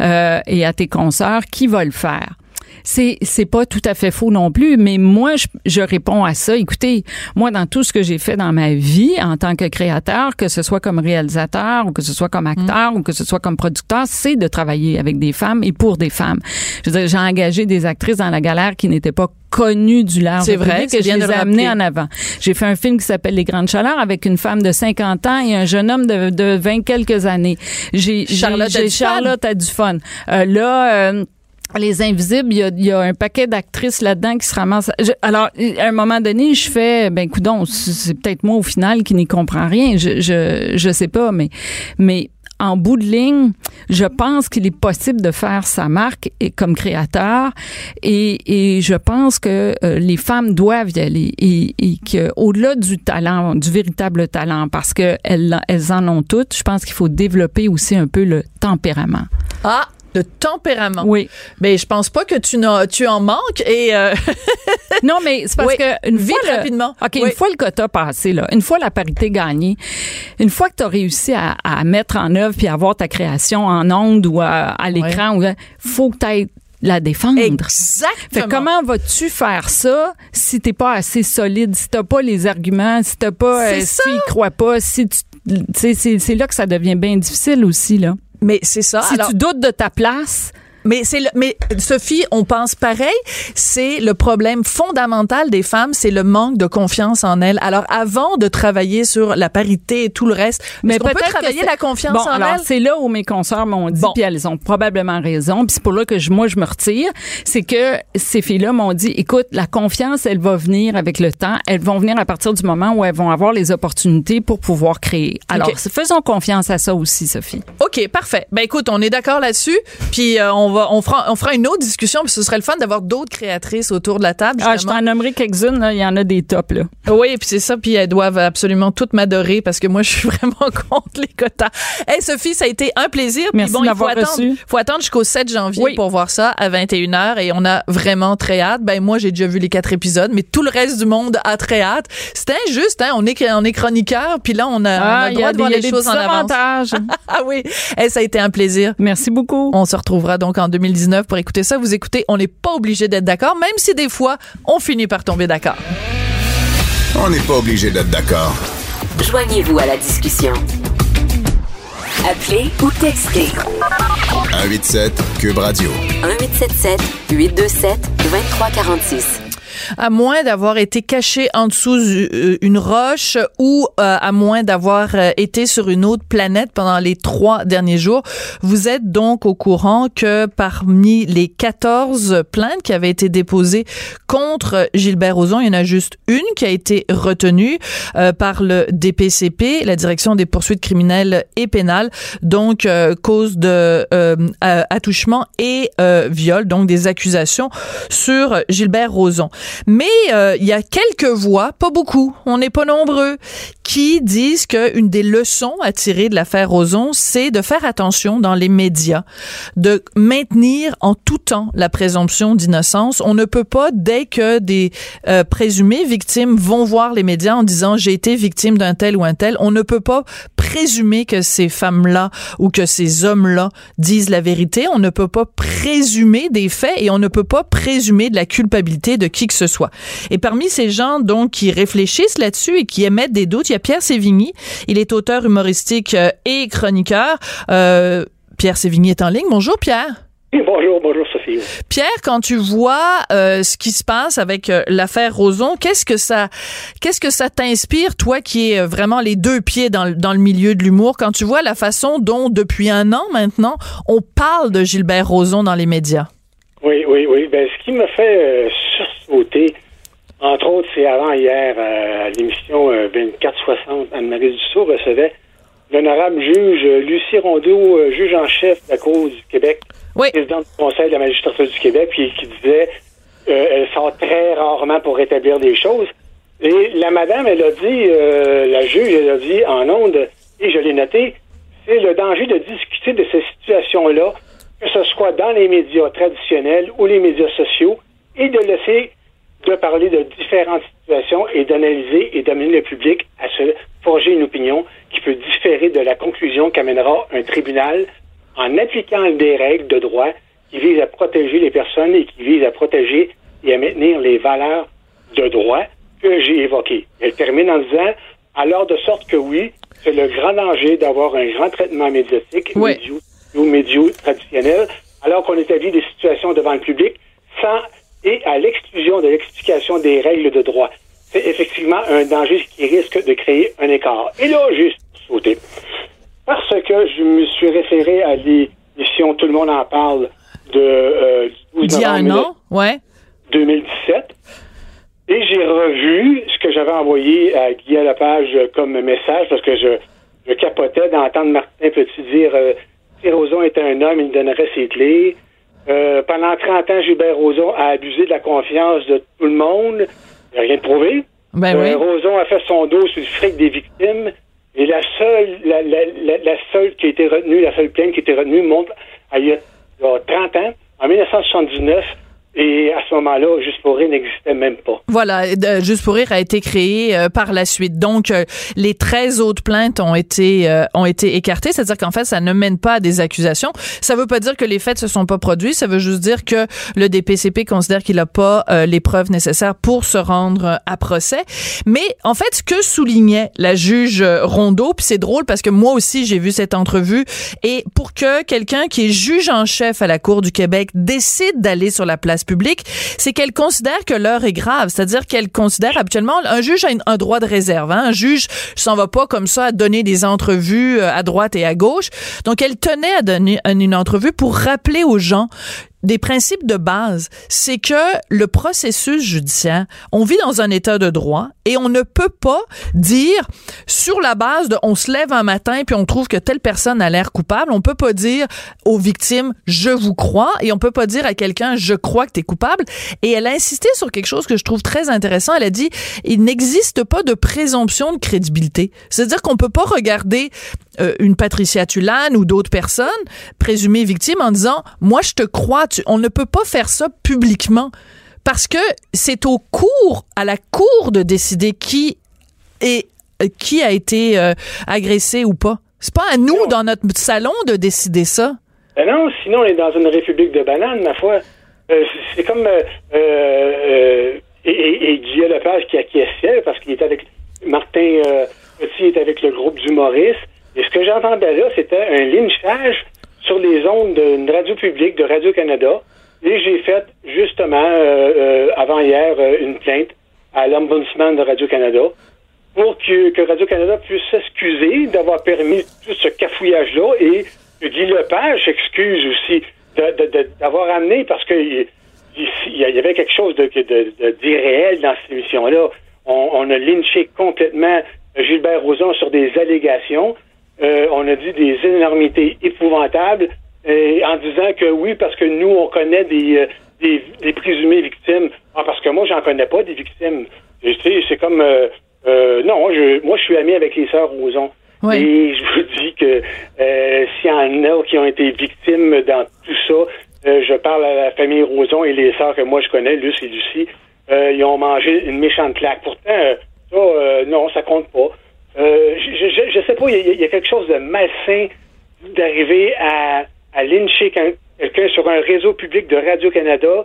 euh, et à tes consoeurs, qui va le faire? C'est c'est pas tout à fait faux non plus, mais moi je, je, réponds à ça. Écoutez, moi dans tout ce que j'ai fait dans ma vie en tant que créateur, que ce soit comme réalisateur ou que ce soit comme mm. acteur ou que ce soit comme producteur, c'est de travailler avec des femmes et pour des femmes. Je veux dire, j'ai engagé des actrices dans la galère qui n'étaient pas connues du large C'est vrai que je les ai amenées en avant. J'ai fait un film qui s'appelle Les Grandes Chaleurs avec une femme de 50 ans et un jeune homme de, de 20 quelques années. J'ai Charlotte, Charlotte a du fun. Euh, là euh, les invisibles, il y a, un paquet d'actrices là-dedans qui se ramassent. alors, à un moment donné, je fais, ben, coudon, c'est peut-être moi au final qui n'y comprend rien. Je, je, je sais pas, mais, mais en bout de ligne, je pense qu'il est possible de faire sa marque et, comme créateur et, et je pense que euh, les femmes doivent y aller et, et que au-delà du talent, du véritable talent, parce que elles, elles en ont toutes, je pense qu'il faut développer aussi un peu le tempérament. Ah, le tempérament. Oui. Mais je pense pas que tu, n'as- tu en manques et euh, <laughs> Non, mais c'est parce Oui. que une Vite, fois le- rapidement. OK, Oui. une fois le quota passé là, une fois la parité gagnée, une fois que tu as réussi à, à mettre en œuvre puis à avoir ta création en ondes ou à, à l'écran, ou faut que tu la défendre. exactement. Fait que comment vas-tu faire ça si t'es pas assez solide, si t'as pas les arguments, si t'as pas, euh, si tu y crois pas, si tu, c'est là que ça devient bien difficile aussi là. Mais c'est ça. si Alors- tu doutes de ta place, Mais c'est le, mais Sophie, on pense pareil. C'est le problème fondamental des femmes, c'est le manque de confiance en elles. Alors avant de travailler sur la parité et tout le reste, mais peut peut-être travailler la confiance bon, en alors, elles? c'est là où mes consoeurs m'ont dit, Bon. puis elles ont probablement raison, puis c'est pour là que je, moi je me retire, c'est que ces filles-là m'ont dit, écoute, la confiance, elle va venir avec le temps, elles vont venir à partir du moment où elles vont avoir les opportunités pour pouvoir créer. Alors, faisons confiance à ça aussi, Sophie. OK, parfait. Ben écoute, on est d'accord là-dessus. Puis euh, on va on fera on fera une autre discussion, puis ce serait le fun d'avoir d'autres créatrices autour de la table Ah, je t'en nommerai quelques-unes, il y en a des tops, là. Oui, puis c'est ça, puis elles doivent absolument toutes m'adorer parce que moi, je suis <laughs> vraiment contre les quotas. Hey Sophie, ça a été un plaisir. Merci bon, il faut attendre, reçu. faut attendre jusqu'au 7 janvier Oui. pour voir ça à 21h et on a vraiment très hâte. Ben moi, j'ai déjà vu les quatre épisodes, mais tout le reste du monde a très hâte. C'était injuste, hein? On est, on est chroniqueur, puis là, on a, on a Ah, y droit a de des, voir il y a les des choses en avance. <laughs> Ah oui, Hey, ça a été un plaisir. Merci beaucoup. On se retrouvera donc en 2019 pour écouter ça. Vous écoutez, on n'est pas obligé d'être d'accord, même si des fois, on finit par tomber d'accord. On n'est pas obligé d'être d'accord. Joignez-vous à la discussion. Appelez ou textez 187 Cube Radio. 1877 827 2346. À moins d'avoir été caché en dessous euh, une roche ou euh, à moins d'avoir euh, été sur une autre planète pendant les trois derniers jours. Vous êtes donc au courant que parmi les 14 plaintes qui avaient été déposées contre Gilbert Rozon, il y en a juste une qui a été retenue euh, par le DPCP, la Direction des poursuites criminelles et pénales, donc euh, cause de euh, euh, attouchement et euh, viol, donc des accusations sur Gilbert Rozon. Mais euh, il y a quelques voix, pas beaucoup, on n'est pas nombreux, qui disent qu'une des leçons à tirer de l'affaire Rozon, c'est de faire attention dans les médias, de maintenir en tout temps la présomption d'innocence. On ne peut pas, dès que des euh, présumées victimes vont voir les médias en disant j'ai été victime d'un tel ou un tel, on ne peut pas présumer que ces femmes-là ou que ces hommes-là disent la vérité. On ne peut pas présumer des faits et on ne peut pas présumer de la culpabilité de qui que ce soit. Et parmi ces gens donc qui réfléchissent là-dessus et qui émettent des doutes, il y a Pierre Sévigny. Il est auteur humoristique euh, et chroniqueur. Euh, Pierre Sévigny est en ligne. Bonjour Pierre. Bonjour, bonjour Sophie. Pierre, quand tu vois euh, ce qui se passe avec euh, l'affaire Roson, qu'est-ce que ça, qu'est-ce que ça t'inspire, toi qui es vraiment les deux pieds dans, le- dans le milieu de l'humour, quand tu vois la façon dont depuis un an maintenant on parle de Gilbert Rozon dans les médias? Oui, oui, oui. Ben, ce qui me fait euh, entre autres, c'est avant hier, euh, à l'émission euh, 2460, Anne-Marie Dussault recevait l'honorable juge euh, Lucie Rondeau, euh, juge en chef de la Cour du Québec, présidente du Conseil de la magistrature du Québec, puis qui disait euh, elle sort très rarement pour rétablir des choses. Et la madame, elle a dit, euh, la juge, elle a dit en ondes, et je l'ai noté, c'est le danger de discuter de ces situations-là, que ce soit dans les médias traditionnels ou les médias sociaux, et de laisser de parler de différentes situations et d'analyser et d'amener le public à se forger une opinion qui peut différer de la conclusion qu'amènera un tribunal en appliquant des règles de droit qui visent à protéger les personnes et qui visent à protéger et à maintenir les valeurs de droit que j'ai évoquées. Elle termine en disant alors de sorte que oui, c'est le grand danger d'avoir un grand traitement médiatique médiou ou médiou traditionnel, alors qu'on établit des situations devant le public sans et à l'exclusion de l'explication des règles de droit. C'est effectivement un danger qui risque de créer un écart. Et là, juste sauter. Parce que je me suis référé à l'émission Tout le monde en parle de euh, du 12 D'il y a un novembre an, ouais. 2017. Et j'ai revu ce que j'avais envoyé à Guy Lepage comme message parce que je je capotais d'entendre Martin Petit dire euh, si Roson était un homme, il donnerait ses clés. Euh, pendant 30 ans, Gilbert Rozon a abusé de la confiance de tout le monde. Il n'y a rien de prouvé. Ben Euh, oui. Roson a fait son dos sur le fric des victimes. Et la seule, la, la, la, la seule qui a été retenue, la seule plainte qui a été retenue, montre à il y a 30 ans, en 1979. Et à ce moment-là, Juste pour rire n'existait même pas. Voilà, Juste pour rire a été créé euh, par la suite. Donc, euh, les 13 autres plaintes ont été euh, ont été écartées, c'est-à-dire qu'en fait, ça ne mène pas à des accusations. Ça veut pas dire que les faits se sont pas produits, ça veut juste dire que le DPCP considère qu'il n'a pas euh, les preuves nécessaires pour se rendre à procès. Mais en fait, ce que soulignait la juge Rondeau, puis c'est drôle parce que moi aussi j'ai vu cette entrevue, et pour que quelqu'un qui est juge en chef à la Cour du Québec décide d'aller sur la place c'est qu'elle considère que l'heure est grave. C'est-à-dire qu'elle considère habituellement, un juge a un droit de réserve. Hein? Un juge s'en va pas comme ça à donner des entrevues euh, à droite et à gauche. Donc, elle tenait à donner une entrevue pour rappeler aux gens des principes de base, c'est que le processus judiciaire, on vit dans un état de droit et on ne peut pas dire sur la base de on se lève un matin puis on trouve que telle personne a l'air coupable, on peut pas dire aux victimes je vous crois et on peut pas dire à quelqu'un je crois que tu es coupable et elle a insisté sur quelque chose que je trouve très intéressant, elle a dit il n'existe pas de présomption de crédibilité. C'est-à-dire qu'on peut pas regarder euh, une Patricia Tulane ou d'autres personnes présumées victimes en disant moi je te crois tu- on ne peut pas faire ça publiquement parce que c'est au cours à la cour de décider qui est euh, qui a été euh, agressé ou pas c'est pas à nous dans notre salon de décider ça Ben non, sinon on est dans une république de bananes, ma foi. Euh, c'est- comme et, et, et Lepage qui acquiesçait parce qu'il était avec Martin euh, Petit est avec le groupe d'humoristes. Et ce que j'entendais là, c'était un lynchage sur les ondes d'une radio publique de Radio-Canada. Et j'ai fait justement euh, euh, avant hier euh, une plainte à l'ombudsman de Radio-Canada pour que, que Radio-Canada puisse s'excuser d'avoir permis tout ce cafouillage-là et Guy Lepage s'excuse aussi d'avoir amené parce que il, il- il y avait quelque chose de, de, de- d'irréel dans cette émission-là. On, on a lynché complètement Gilbert Rozon sur des allégations. Euh, on a dit des énormités épouvantables euh, en disant que oui, parce que nous, on connaît des, euh, des, des présumées victimes. Ah, parce que moi, j'en connais pas des victimes. Tu sais, c'est comme... euh, non, je, moi, je suis ami avec les sœurs Roson. Et je vous dis que s'il y en a qui ont été victimes dans tout ça, je parle à la famille Roson et les sœurs que moi je connais, Luce et Lucie, ils ont mangé une méchante claque. Pourtant, ça, euh, non, ça compte pas. Euh, je, je sais pas, il y, a- quelque chose de malsain d'arriver à, lyncher quel- quelqu'un sur un réseau public de Radio-Canada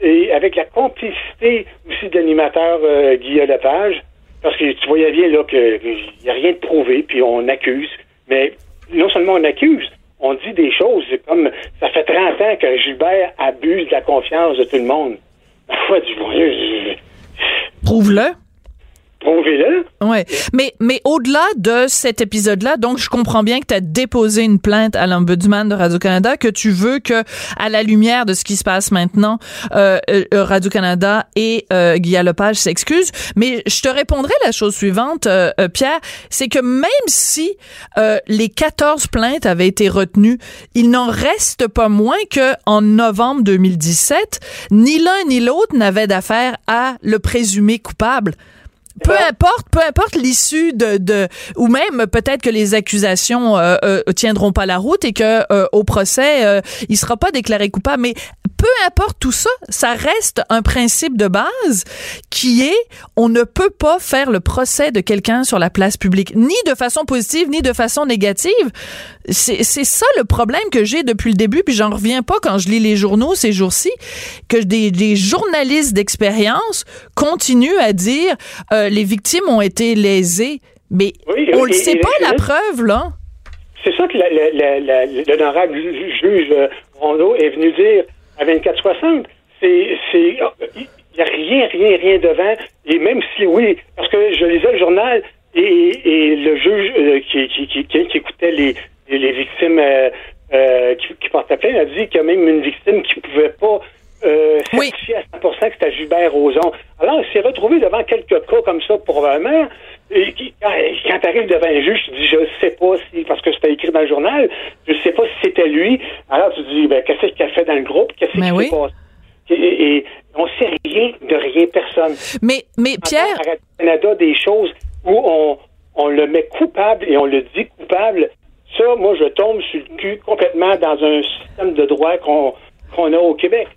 et avec la complicité aussi de l'animateur euh, Guillaume Lepage, parce que tu voyais bien là qu'il n'y a rien de prouvé, puis on accuse, mais non seulement on accuse, on dit des choses, comme ça fait 30 ans que Gilbert abuse de la confiance de tout le monde. <laughs> Prouve-le prouvez-le. Ouais, mais mais au-delà de cet épisode-là, donc je comprends bien que tu as déposé une plainte à l'ombudsman de Radio Canada, que tu veux que à la lumière de ce qui se passe maintenant, euh, euh, Radio Canada et euh, Guillaume Lepage s'excusent. Mais je te répondrai la chose suivante, euh, euh, Pierre, c'est que même si euh, les 14 plaintes avaient été retenues, il n'en reste pas moins que en novembre 2017, ni l'un ni l'autre n'avaient d'affaire à le présumer coupable peu importe, peu importe l'issue de, de, ou même peut-être que les accusations euh, euh, tiendront pas la route et que euh, au procès euh, il sera pas déclaré coupable. Mais peu importe tout ça, ça reste un principe de base qui est on ne peut pas faire le procès de quelqu'un sur la place publique, ni de façon positive ni de façon négative. C'est ça le problème que j'ai depuis le début, puis j'en reviens pas quand je lis les journaux ces jours-ci, que des, des journalistes d'expérience continuent à dire euh, les victimes ont été lésées, mais Oui, on oui, le sait et- pas et- la preuve là. C'est ça que l'honorable ju- juge euh, Rondeau est venu dire à 2460. C'est, il n'y a rien, rien, rien devant. Et même si, oui, parce que je lisais le journal et, et le juge euh, qui, qui- qui écoutait les, les, victimes euh, euh, qui, qui portaient plainte a dit qu'il y a même une victime qui pouvait pas euh, certifier à 100% que c'était Gilbert Rozon. Alors, il s'est retrouvé devant quelques cas comme ça, probablement. Et quand, tu arrives devant un juge, tu dis, je sais pas si, parce que c'était écrit dans le journal, je sais pas si c'était lui. Alors tu dis, ben, qu'est-ce qu'il a fait dans le groupe? Qu'est-ce qui Mais s'est oui. passé? Et, et on sait rien de rien, personne. Mais, mais Pierre, À Canada, des choses où on, on le met coupable et on le dit coupable, ça, moi, je tombe sur le cul complètement dans un système de droit qu'on qu'on a au Québec.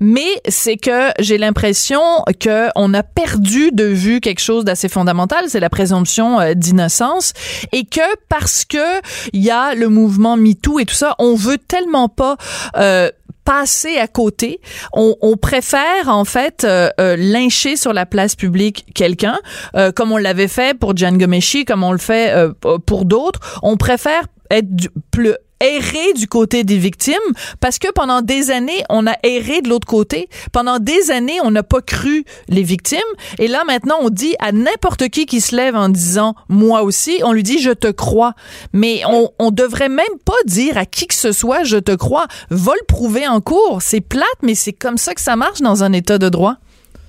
mais c'est que j'ai l'impression que on a perdu de vue quelque chose d'assez fondamental, c'est la présomption euh, d'innocence, et que parce que il y a le mouvement MeToo et tout ça, on veut tellement pas euh, passer à côté. On, on préfère en fait euh, euh, lyncher sur la place publique quelqu'un, euh, comme on l'avait fait pour Gian Gomeshi, comme on le fait euh, pour d'autres. On préfère être du, plus errer du côté des victimes parce que pendant des années, on a erré de l'autre côté. Pendant des années, on n'a pas cru les victimes. Et là, maintenant, on dit à n'importe qui qui se lève en disant moi aussi, on lui dit je te crois. Mais on, on devrait même pas dire à qui que ce soit je te crois. Va le prouver en cours. C'est plate, mais c'est comme ça que ça marche dans un état de droit.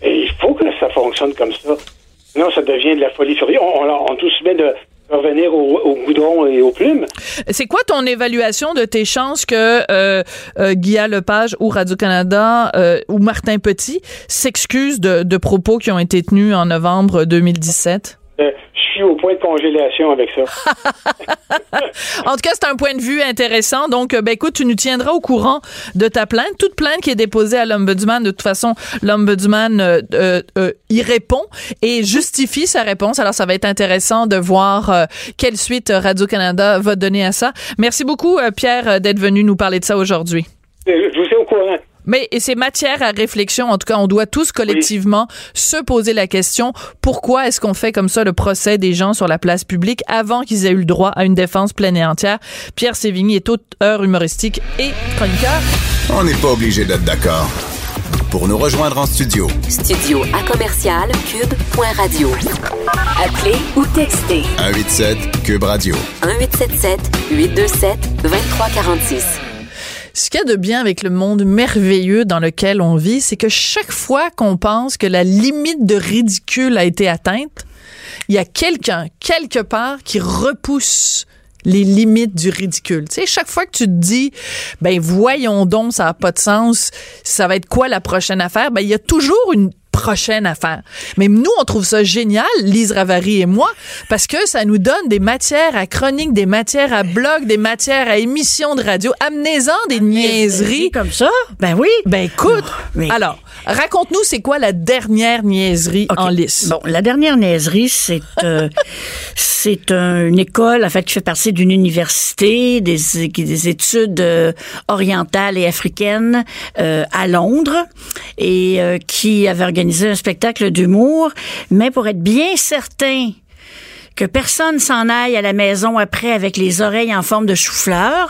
Il faut que ça fonctionne comme ça. Sinon, ça devient de la folie. On, on, tout met de revenir au, au goudron et aux plumes. C'est quoi ton évaluation de tes chances que euh, euh, Lepage ou Radio-Canada euh, ou Martin Petit s'excusent de, de propos qui ont été tenus en novembre 2017? Euh, je suis au point de congélation avec ça. <laughs> en tout cas, c'est un point de vue intéressant. Donc, euh, ben, écoute, tu nous tiendras au courant de ta plainte. Toute plainte qui est déposée à l'Ombudsman, de toute façon, l'Ombudsman euh, euh, euh, y répond et justifie sa réponse. Alors, ça va être intéressant de voir quelle suite Radio-Canada va donner à ça. Merci beaucoup, Pierre, d'être venu nous parler de ça aujourd'hui. Je vous ai au courant. Mais et c'est matière à réflexion. En tout cas, on doit tous collectivement oui. se poser la question pourquoi est-ce qu'on fait comme ça le procès des gens sur la place publique avant qu'ils aient eu le droit à une défense pleine et entière? Pierre Sévigny est auteur humoristique et chroniqueur. On n'est pas obligé d'être d'accord. Pour nous rejoindre en studio. Studio à commercial cube.radio. Appelez ou textez. 187 cube radio. 1877 827 2346. Ce qu'il y a de bien avec le monde merveilleux dans lequel on vit, c'est que chaque fois qu'on pense que la limite de ridicule a été atteinte, il y a quelqu'un, quelque part, qui repousse les limites du ridicule. Tu sais, chaque fois que tu te dis, ben voyons donc, ça n'a pas de sens, ça va être quoi la prochaine affaire, ben il y a toujours une prochaine affaire. Mais nous, on trouve ça génial, Lise Ravary et moi, parce que ça nous donne des matières à chronique, des matières à blog, des matières à émissions de radio. Amenez-en des niaiseries. Comme ça? Ben oui. Ben écoute, mais... alors, raconte-nous, c'est quoi la dernière niaiserie okay. en lice? Bon, la dernière niaiserie, c'est euh, <laughs> c'est un, une école, en fait, qui fait partie d'une université, des, des études euh, orientales et africaines euh, à Londres, et qui avait organisé un spectacle d'humour, mais pour être bien certain que personne s'en aille à la maison après avec les oreilles en forme de chou-fleur.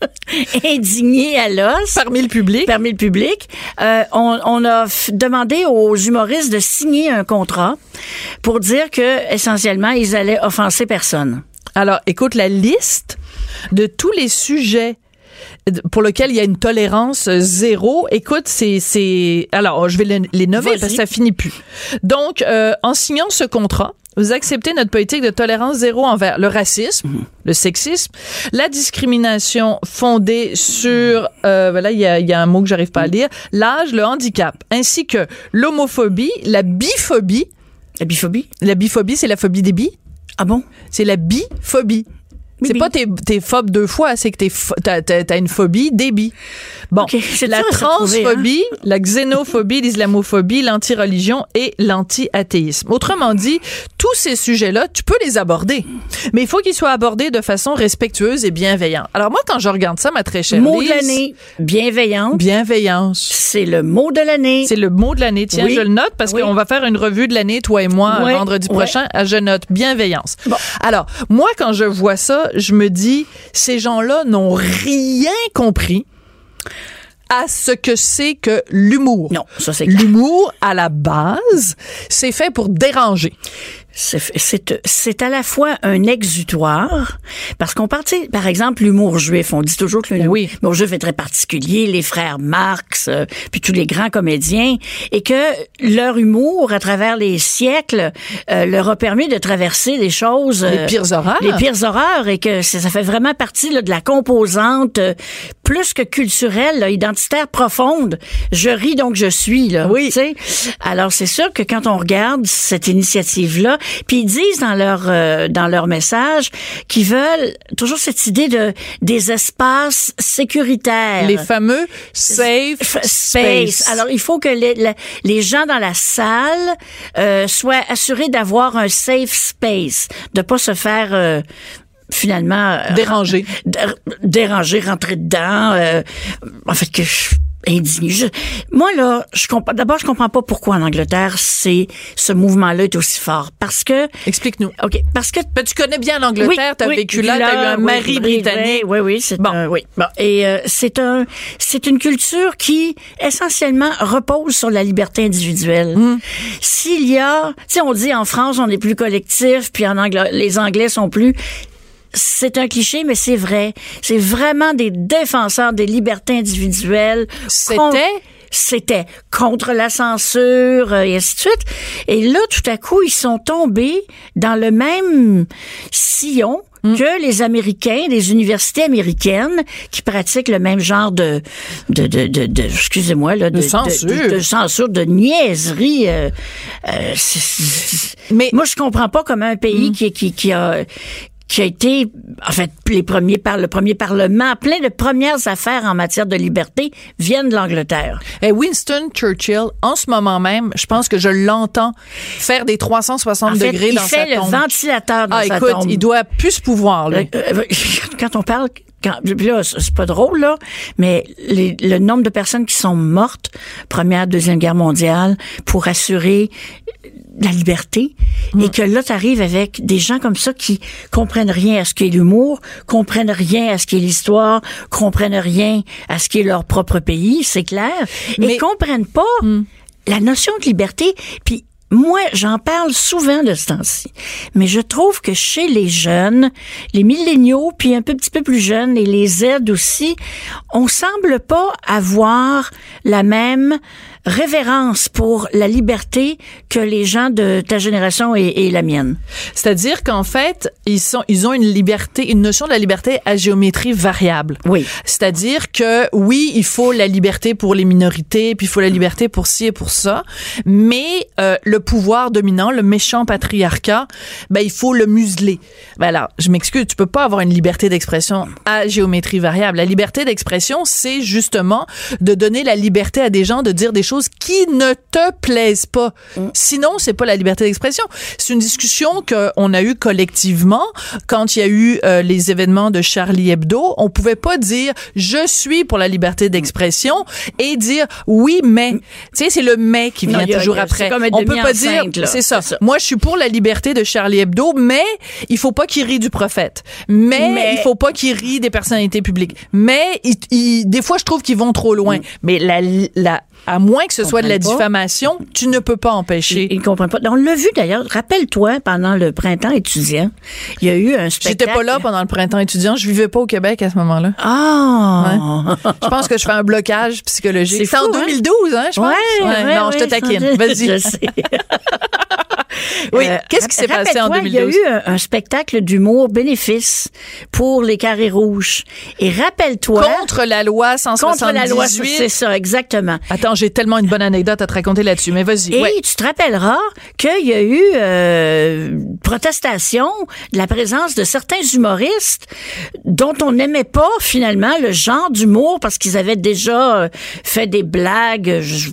<laughs> indigné à l'os. Parmi le public. Parmi le public. Euh, on, on, a demandé aux humoristes de signer un contrat pour dire que, essentiellement, ils allaient offenser personne. Alors, écoute, la liste de tous les sujets pour lequel il y a une tolérance zéro. Écoute, c'est c'est alors je vais les, les nommer parce que ça finit plus. Donc, euh, en signant ce contrat, vous acceptez notre politique de tolérance zéro envers le racisme, mmh. le sexisme, la discrimination fondée sur, euh, voilà, il y a, y a un mot que j'arrive pas à lire, l'âge, le handicap, ainsi que l'homophobie, la biphobie. La biphobie? La biphobie, c'est la phobie des bi. Ah bon? C'est la biphobie. C'est pas t'es, t'es phobe deux fois, c'est que t'es, t'as, une phobie débit. Bon, okay, la transphobie, hein? la xénophobie, l'islamophobie, l'anti-religion et l'anti-athéisme. Autrement dit, tous ces sujets-là, tu peux les aborder, mais il faut qu'ils soient abordés de façon respectueuse et bienveillante. Alors moi, quand je regarde ça, ma très chère mot Lise, de l'année, bienveillante. Bienveillance. C'est le mot de l'année. C'est le mot de l'année. Tiens, oui. je le note parce oui. qu'on va faire une revue de l'année, toi et moi, oui. vendredi prochain. Je note bienveillance. Bon. Alors, moi, quand je vois ça, je me dis, ces gens-là n'ont rien compris à ce que c'est que l'humour. Non, ça c'est. L'humour, à la base, c'est fait pour déranger. C'est- à la fois un exutoire, parce qu'on sais, par exemple, l'humour juif. On dit toujours que l'humour l'humour juif est très particulier, les frères Marx, euh, puis tous les grands comédiens, et que leur humour, à travers les siècles, euh, leur a permis de traverser des choses... Les euh, pires horreurs. Les pires horreurs, et que ça fait vraiment partie là, de la composante euh, plus que culturelle, là, identitaire profonde. Je ris donc je suis, là. Oui. Alors, c'est sûr que quand on regarde cette initiative-là, puis ils disent dans leur euh, dans leur message qu'ils veulent toujours cette idée de des espaces sécuritaires. Les fameux safe F- space. Alors, il faut que les, les gens dans la salle euh, soient assurés d'avoir un safe space, de pas se faire euh, finalement euh, Déranger. déranger, rentrer dedans. euh, en fait, que je indigné. Je- moi là, je comprends. D'abord, je comprends pas pourquoi en Angleterre c'est ce mouvement-là est aussi fort. Parce que explique-nous. Ok, parce que Ben, tu connais bien l'Angleterre, t'as vécu là, t'as eu un oui, mari oui, britannique. Oui, oui, c'est un, oui. Bon, et euh, c'est un, c'est une culture qui essentiellement repose sur la liberté individuelle. Hum. S'il y a, tu sais, on dit en France on est plus collectif, puis en anglais, les Anglais sont plus. C'est un cliché, mais c'est vrai. C'est vraiment des défenseurs des libertés individuelles. C'était? C'était contre la censure euh, et ainsi de suite. Et là, tout à coup, ils sont tombés dans le même sillon que les Américains, les universités américaines qui pratiquent le même genre de, de, de, de, de- excusez-moi, là, de, De censure. de, censure, de niaiserie. euh, euh, c'est- c'est- Mais moi, je comprends pas comment un pays qui, qui, qui a qui a été, en fait, les premiers par le premier parlement, plein de premières affaires en matière de liberté viennent de l'Angleterre. Et Winston Churchill, en ce moment même, je pense que je l'entends faire des 360 En fait, degrés il dans sa fait le tombe. ventilateur dans Ah, sa écoute, tombe. il doit plus ce pouvoir, là. Euh, euh, quand on parle, quand, là, c'est c'est pas drôle, là, mais les- le nombre de personnes qui sont mortes, première, deuxième guerre mondiale, pour assurer la liberté, et que là, t'arrives avec des gens comme ça qui comprennent rien à ce qu'est l'humour, comprennent rien à ce qu'est l'histoire, comprennent rien à ce qu'est leur propre pays, c'est clair, Mais- et comprennent pas la notion de liberté, puis moi, j'en parle souvent de ce temps-ci, mais je trouve que chez les jeunes, les milléniaux, puis un peu, petit peu plus jeunes, et les Z aussi, on semble pas avoir la même révérence pour la liberté que les gens de ta génération et, et la mienne. C'est-à-dire qu'en fait, ils sont, ils ont une liberté, une notion de la liberté à géométrie variable. Oui. C'est-à-dire que oui, il faut la liberté pour les minorités, puis il faut la liberté pour ci et pour ça, mais euh, le pouvoir dominant, le méchant patriarcat, ben il faut le museler. Ben alors, je m'excuse, tu peux pas avoir une liberté d'expression à géométrie variable. La liberté d'expression, c'est justement de donner la liberté à des gens de dire des choses qui ne te plaisent pas. Sinon, c'est pas la liberté d'expression. C'est une discussion qu'on a eue collectivement quand il y a eu euh, les événements de Charlie Hebdo. On pouvait pas dire je suis pour la liberté d'expression et dire oui mais. Tu sais, c'est le mais qui vient toujours a- après. On peut pas dire c'est ça. Moi, je suis pour la liberté de Charlie Hebdo, mais il faut pas qu'il rie du prophète. Mais, Mais- il faut pas qu'il rit des personnalités publiques. Mais il- il- des fois, je trouve qu'ils vont trop loin. Mais la, la, à moins que ce soit de la pas. diffamation, tu ne peux pas empêcher. Ils ne comprennent pas. On l'a vu d'ailleurs. Rappelle-toi, pendant le printemps étudiant, il y a eu un spectacle. J'étais pas là pendant le printemps étudiant. Je vivais pas au Québec à ce moment-là. Ah! Je pense que je fais un blocage psychologique. C'est en fou, hein? 2012, hein, je pense. Ouais, ouais, non, je te taquine. Vas-y. Je sais. <laughs> Oui, Euh, qu'est-ce qui s'est passé en rappelle-toi, 2012? Il y a eu un, un spectacle d'humour bénéfice pour les carrés rouges. Et rappelle-toi. Contre la loi 178. Contre la loi, c'est ça, exactement. Attends, j'ai tellement une bonne anecdote à te raconter là-dessus, mais vas-y. Et Ouais. tu te rappelleras qu'il y a eu euh, protestation de la présence de certains humoristes dont on n'aimait pas finalement le genre d'humour parce qu'ils avaient déjà euh, fait des blagues. je-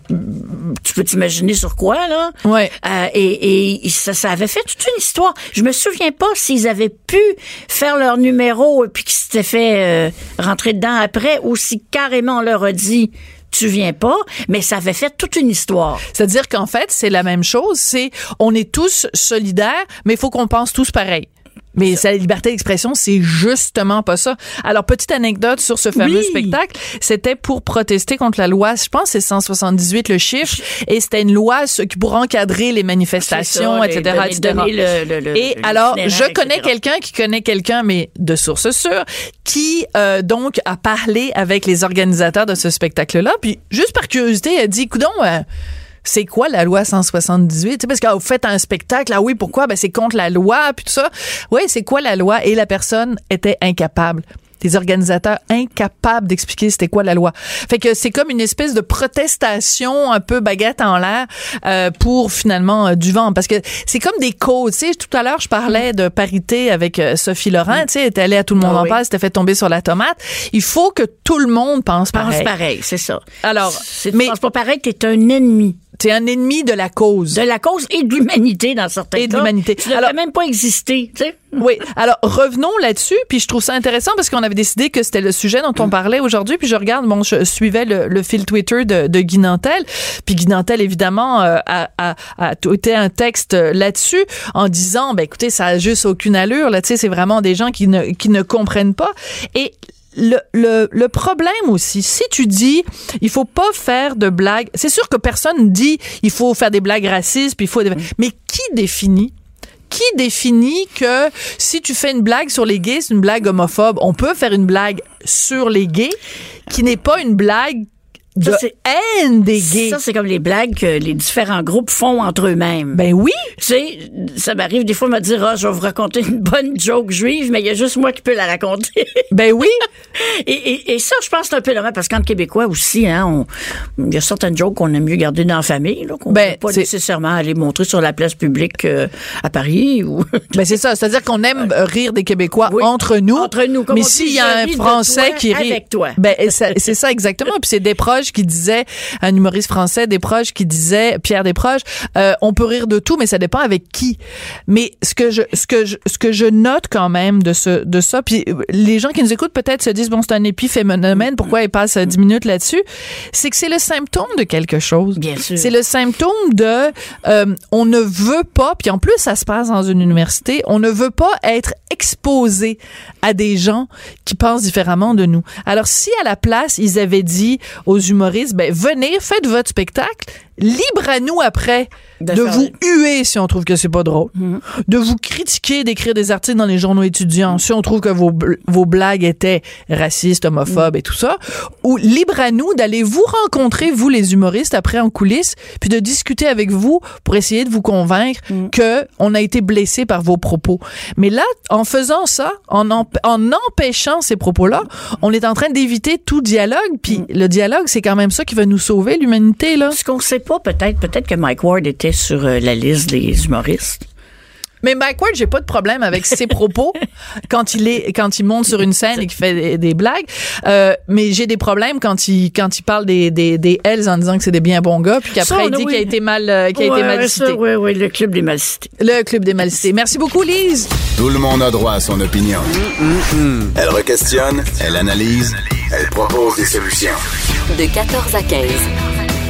tu peux t'imaginer sur quoi là? Ouais. Euh, et, et ça, ça avait fait toute une histoire. Je me souviens pas s'ils avaient pu faire leur numéro et puis qu'ils s'étaient fait euh, rentrer dedans après ou si carrément on leur a dit tu viens pas, mais ça avait fait toute une histoire. C'est-à-dire qu'en fait, c'est la même chose. C'est on est tous solidaires, mais il faut qu'on pense tous pareil. Mais sa liberté d'expression, c'est justement pas ça. Alors, petite anecdote sur ce fameux Oui. spectacle, c'était pour protester contre la loi, je pense que c'est 178 le chiffre, et c'était une loi pour encadrer les manifestations, ça, etc., etc. le- le- le- et alors, je connais quelqu'un qui connaît quelqu'un, mais de source sûre, qui euh, donc a parlé avec les organisateurs de ce spectacle-là, puis juste par curiosité, elle a dit, coudon. C'est quoi la loi 178? Tu sais, parce que ah, vous faites un spectacle, ah oui, pourquoi? Ben, c'est contre la loi, puis tout ça. Oui, c'est quoi la loi? Et la personne était incapable. Des organisateurs incapables d'expliquer c'était quoi la loi. Fait que c'est comme une espèce de protestation un peu baguette en l'air euh, pour finalement euh, du vent. Parce que c'est comme des causes. Tu sais, tout à l'heure, je parlais de parité avec euh, Sophie Laurent. Tu sais, elle est allée à Tout le monde Ah en oui. s'était fait tomber sur la tomate. Il faut que tout le monde pense Pense pareil. pareil, c'est ça. Alors, C'est- mais- tu penses pas pareil, t'es un ennemi. T'es un ennemi de la cause. De la cause et de l'humanité dans certains Et de cas. l'humanité. Tu devrais même pas exister, tu sais. Oui. Alors, revenons là-dessus. Puis je trouve ça intéressant parce qu'on avait décidé que c'était le sujet dont on parlait aujourd'hui. Puis je regarde, bon, je suivais le, le fil Twitter de, de Guy Nantel. Puis Guy Nantel, évidemment, euh, a, a, a tweeté un texte là-dessus en disant, ben écoutez, ça a juste aucune allure. Là, tu sais, c'est vraiment des gens qui ne, qui ne comprennent pas. Et le, le, le problème aussi, si tu dis il faut pas faire de blagues, c'est sûr que personne dit il faut faire des blagues racistes, puis il faut des- mais qui définit qui définit que si tu fais une blague sur les gays, c'est une blague homophobe? On peut faire une blague sur les gays qui n'est pas une blague de Ça, c'est- haine des gays. Ça, c'est comme les blagues que les différents groupes font entre eux-mêmes. Ben oui. Tu sais, ça m'arrive des fois de me dire, ah, je vais vous raconter une bonne joke juive, mais il y a juste moi qui peux la raconter. <laughs> Ben oui. <laughs> et, et, et ça, je pense que c'est un peu normal, parce qu'en Québécois aussi, hein, on- il y a certaines jokes qu'on aime mieux garder dans la famille, là, qu'on Ben, peut pas nécessairement aller montrer sur la place publique euh, à Paris ou. <laughs> Ben c'est ça, c'est-à-dire qu'on aime euh, rire des Québécois entre nous. Entre nous, comme mais s'il y a un Français qui rit avec toi. Ben c'est ça exactement. Puis c'est Qui disait, un humoriste français, Desproges qui disait, Pierre Desproges, euh, on peut rire de tout, mais ça dépend avec qui. Mais ce que je, ce que je, ce que je note quand même de ce, de ça, puis euh, les gens qui nous écoutent peut-être se disent bon c'est un épiphénomène, pourquoi ils passent euh, 10 minutes là-dessus, c'est que c'est le symptôme de quelque chose. Bien sûr. C'est le symptôme de euh, on ne veut pas, puis en plus ça se passe dans une université, on ne veut pas être exposé à des gens qui pensent différemment de nous. Alors si à la place ils avaient dit aux humoristes, ben venez, faites votre spectacle, libre à nous après de, vous huer si on trouve que c'est pas drôle, de vous critiquer, d'écrire des articles dans les journaux étudiants si on trouve que vos, vos blagues étaient racistes, homophobes et tout ça, ou libre à nous d'aller vous rencontrer, vous les humoristes, après en coulisses, puis de discuter avec vous pour essayer de vous convaincre que on a été blessé par vos propos. Mais là, en faisant ça, en, emp- en empêchant ces propos-là, on est en train d'éviter tout dialogue, puis le dialogue, c'est quand même ça qui va nous sauver, l'humanité, là. Ce qu'on sait pas, peut-être, peut-être que Mike Ward était sur euh, la liste des humoristes. Mais Mike Ward, j'ai pas de problème avec ses propos <laughs> quand il est quand il monte sur une scène et qu'il fait des, des blagues. Euh, mais j'ai des problèmes quand il quand il parle des des, des Hells en disant que c'est des bien bons gars, puis Ça, qu'après il on- dit oui. qu'il a été mal euh, qu'il a Ouais, été mal cité. ça, Oui, oui, le club des mal cités. Le club des mal cités. Merci beaucoup, Lise. Tout le monde a droit à son opinion. Elle requestionne, elle analyse, elle propose des solutions. De 14 à 15.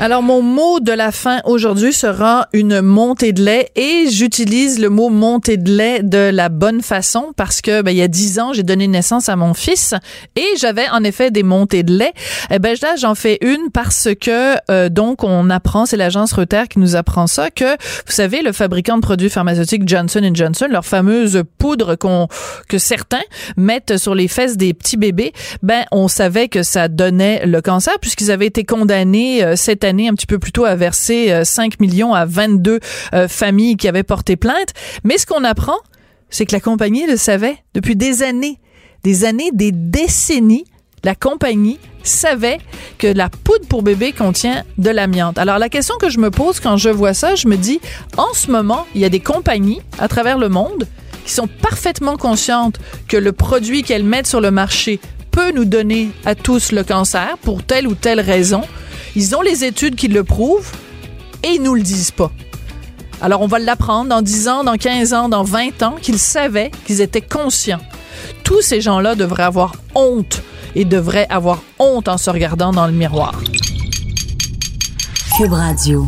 Alors, mon mot de la fin aujourd'hui sera une montée de lait et j'utilise le mot montée de lait de la bonne façon parce que, ben, il y a dix ans, j'ai donné naissance à mon fils et j'avais en effet des montées de lait. Eh ben, là, j'en fais une parce que, euh, donc, on apprend, c'est l'agence Reuters qui nous apprend ça, que, vous savez, le fabricant de produits pharmaceutiques Johnson Johnson, leur fameuse poudre qu'on, que certains mettent sur les fesses des petits bébés, ben, on savait que ça donnait le cancer puisqu'ils avaient été condamnés euh, cette année un petit peu plus tôt verser euh, 5 millions à 22 euh, familles qui avaient porté plainte. Mais ce qu'on apprend, c'est que la compagnie le savait depuis des années, des années, des décennies. La compagnie savait que la poudre pour bébé contient de l'amiante. Alors la question que je me pose quand je vois ça, je me dis, en ce moment, il y a des compagnies à travers le monde qui sont parfaitement conscientes que le produit qu'elles mettent sur le marché peut nous donner à tous le cancer pour telle ou telle raison. Ils ont les études qui le prouvent et ils nous le disent pas. Alors on va l'apprendre dans 10 ans, dans 15 ans, dans 20 ans qu'ils savaient, qu'ils étaient conscients. Tous ces gens-là devraient avoir honte et devraient avoir honte en se regardant dans le miroir. Cube Radio.